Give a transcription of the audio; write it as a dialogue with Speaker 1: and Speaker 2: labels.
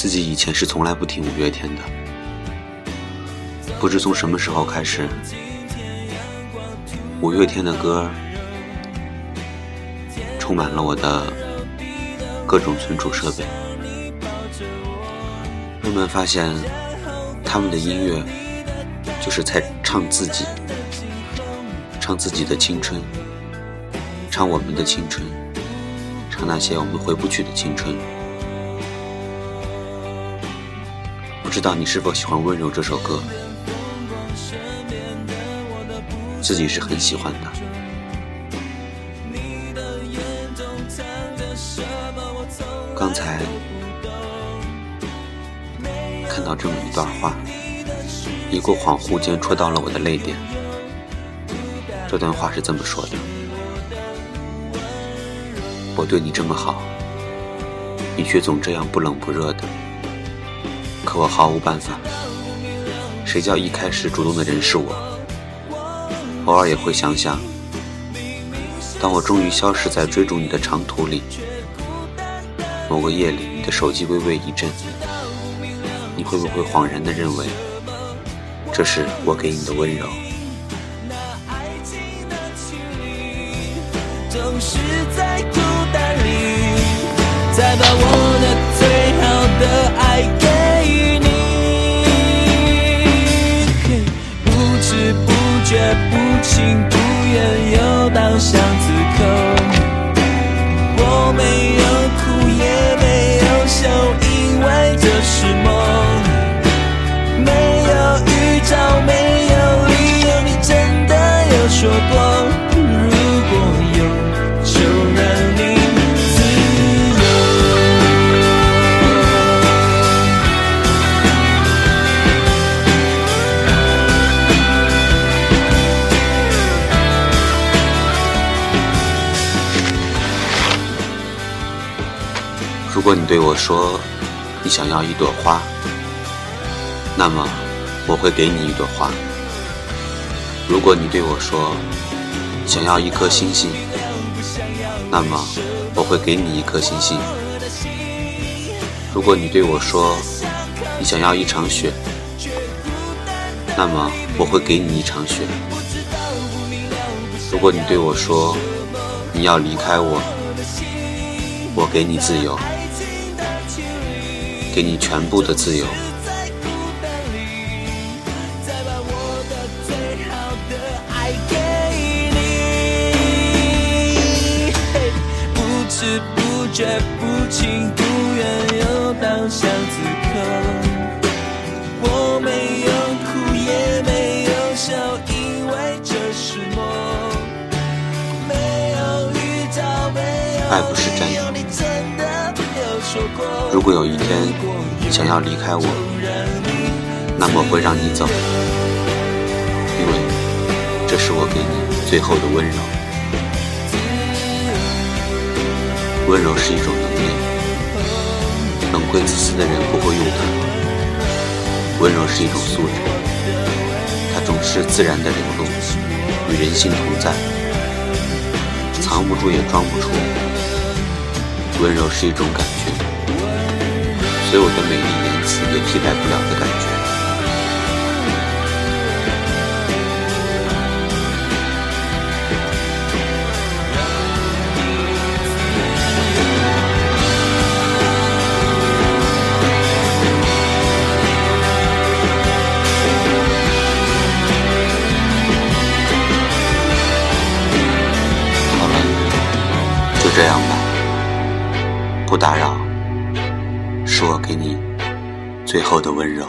Speaker 1: 自己以前是从来不听五月天的，不知从什么时候开始，五月天的歌充满了我的各种存储设备。慢慢发现，他们的音乐就是在唱自己，唱自己的青春，唱我们的青春，唱那些我们回不去的青春。不知道你是否喜欢《温柔》这首歌？自己是很喜欢的。刚才看到这么一段话，一个恍惚间戳到了我的泪点。这段话是这么说的：我对你这么好，你却总这样不冷不热的。可我毫无办法，谁叫一开始主动的人是我？偶尔也会想想，当我终于消失在追逐你的长途里，某个夜里你的手机微微一震，你会不会恍然的认为，这是我给你的温柔？总是在孤单里，再把我如果你对我说你想要一朵花，那么我会给你一朵花。如果你对我说想要一颗星星，那么我会给你一颗星星。如果你对我说你想要一场雪，那么我会给你一场雪。如果你对我说你要离开我，我给你自由。给你全部的自由。不知不觉，不情不愿，又到巷子口。我没有哭，也没有笑，因为这是梦。没有预兆，没有爱不是真的。如果有一天你想要离开我，那么会让你走，因为这是我给你最后的温柔。温柔是一种能力，冷酷自私的人不会用它。温柔是一种素质，它总是自然的流露，与人性同在，藏不住也装不出。温柔是一种感觉，所有的美丽言辞也替代不了的感觉。好了，就这样吧。不打扰，是我给你最后的温柔。